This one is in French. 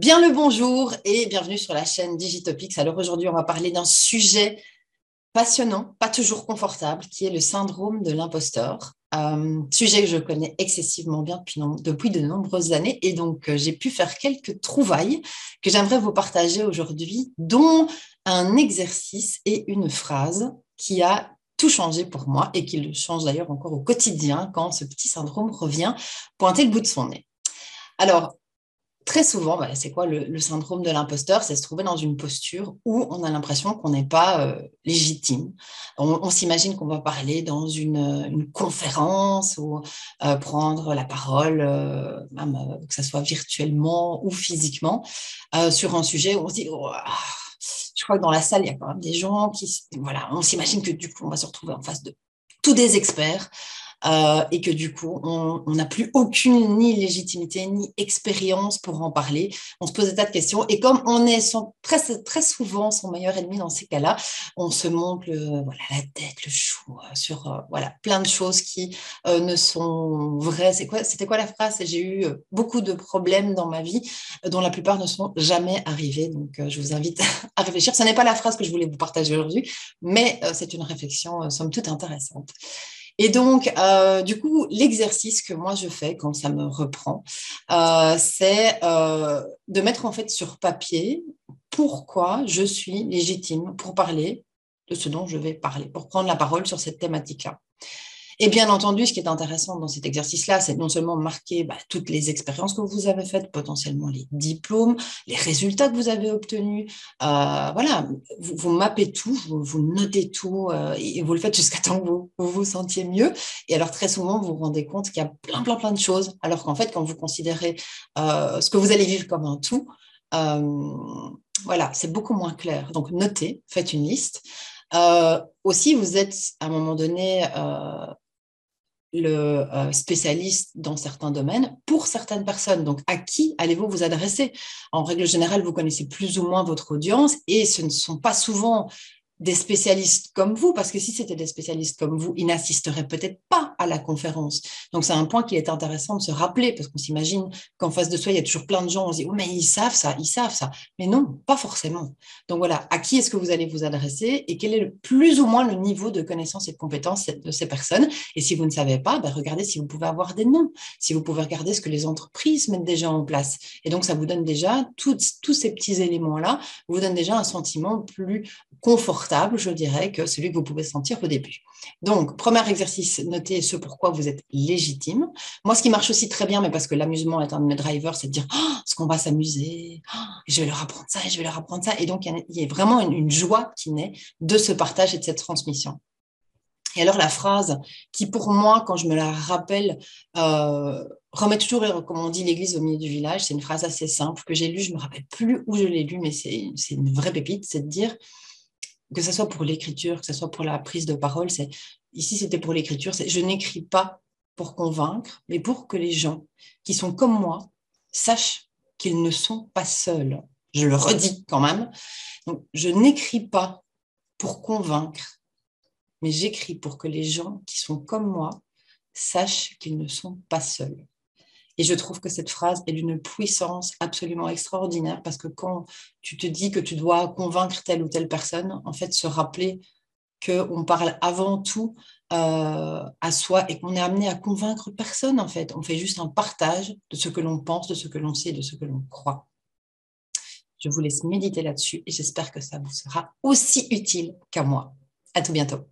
Bien le bonjour et bienvenue sur la chaîne Digitopics. Alors aujourd'hui, on va parler d'un sujet passionnant, pas toujours confortable, qui est le syndrome de l'imposteur. Euh, sujet que je connais excessivement bien depuis, de nombreuses années et donc euh, j'ai pu faire quelques trouvailles que j'aimerais vous partager aujourd'hui, dont un exercice et une phrase qui a tout changé pour moi et qui le change d'ailleurs encore au quotidien quand ce petit syndrome revient pointer le bout de son nez. Alors, très souvent, bah, c'est quoi le, syndrome de l'imposteur? C'est se trouver dans une posture où on a l'impression qu'on n'est pas euh, légitime. On, s'imagine qu'on va parler dans une, conférence ou euh, prendre la parole, euh, que ce soit virtuellement ou physiquement, sur un sujet où on se dit oh, je crois que dans la salle, il y a quand même des gens qui, voilà, on s'imagine que du coup, on va se retrouver en face de tous des experts euh, et que du coup, on n'a plus aucune ni légitimité ni expérience pour en parler. On se pose des tas de questions et comme on est très, très souvent son meilleur ennemi dans ces cas-là, on se montre voilà, la tête, le chou euh, sur euh, voilà, plein de choses qui ne sont vraies. C'est quoi, c'était quoi la phrase? J'ai eu beaucoup de problèmes dans ma vie dont la plupart ne sont jamais arrivés. Donc, je vous invite à réfléchir. Ce n'est pas la phrase que je voulais vous partager aujourd'hui, mais c'est une réflexion somme toute intéressante. Et donc, euh, du coup, l'exercice que moi je fais quand ça me reprend, euh, c'est euh, de mettre en fait sur papier pourquoi je suis légitime pour parler de ce dont je vais parler, pour prendre la parole sur cette thématique-là. Et bien entendu, ce qui est intéressant dans cet exercice-là, c'est non seulement marquer bah, toutes les expériences que vous avez faites, potentiellement les diplômes, les résultats que vous avez obtenus. Euh, voilà, vous, mappez tout, vous, notez tout euh, et vous le faites jusqu'à temps que vous, vous, sentiez mieux. Et alors très souvent, vous vous rendez compte qu'il y a plein, plein, plein de choses. Alors qu'en fait, quand vous considérez euh, ce que vous allez vivre comme un tout, voilà, c'est beaucoup moins clair. Donc notez, faites une liste. aussi, vous êtes à un moment donné le euh, spécialiste dans certains domaines pour certaines personnes. Donc, à qui allez-vous vous adresser? En règle générale, vous connaissez plus ou moins votre audience et ce ne sont pas souvent des spécialistes comme vous, parce que si c'était des spécialistes comme vous, ils n'assisteraient peut-être pas à la conférence. Donc c'est un point qui est intéressant de se rappeler, parce qu'on s'imagine qu'en face de soi, il y a toujours plein de gens, on se dit, oh, mais ils savent ça, ils savent ça. Mais non, pas forcément. Donc voilà, à qui est-ce que vous allez vous adresser et quel est le, plus ou moins le niveau de connaissance et de compétence de ces personnes? Et si vous ne savez pas, ben regardez si vous pouvez avoir des noms, si vous pouvez regarder ce que les entreprises mettent déjà en place. Et donc ça vous donne déjà, tous ces petits éléments-là, vous donne déjà un sentiment plus confortable je dirais, que celui que vous pouvez sentir au début. Donc, premier exercice, notez ce pourquoi vous êtes légitime. Moi, ce qui marche aussi très bien, mais parce que l'amusement est un de mes drivers, c'est de dire oh, ce qu'on va s'amuser, oh, je vais leur apprendre ça, je vais leur apprendre ça. Et donc, il y a, vraiment une, joie qui naît de ce partage et de cette transmission. Et alors la phrase qui pour moi, quand je me la rappelle, euh, remet toujours, comme on dit, l'église au milieu du village, c'est une phrase assez simple que j'ai lue, je ne me rappelle plus où je l'ai lue, mais c'est une vraie pépite, c'est de dire que ce soit pour l'écriture, que ce soit pour la prise de parole, c'est ici c'était pour l'écriture, c'est je n'écris pas pour convaincre, mais pour que les gens qui sont comme moi sachent qu'ils ne sont pas seuls. Je le redis quand même. Donc, je n'écris pas pour convaincre, mais j'écris pour que les gens qui sont comme moi sachent qu'ils ne sont pas seuls. Et je trouve que cette phrase est d'une puissance absolument extraordinaire parce que quand tu te dis que tu dois convaincre telle ou telle personne, en fait, se rappeler qu'on parle avant tout euh, à soi et qu'on est amené à convaincre personne, en fait. On fait juste un partage de ce que l'on pense, de ce que l'on sait, de ce que l'on croit. Je vous laisse méditer là-dessus et j'espère que ça vous sera aussi utile qu'à moi. À tout bientôt.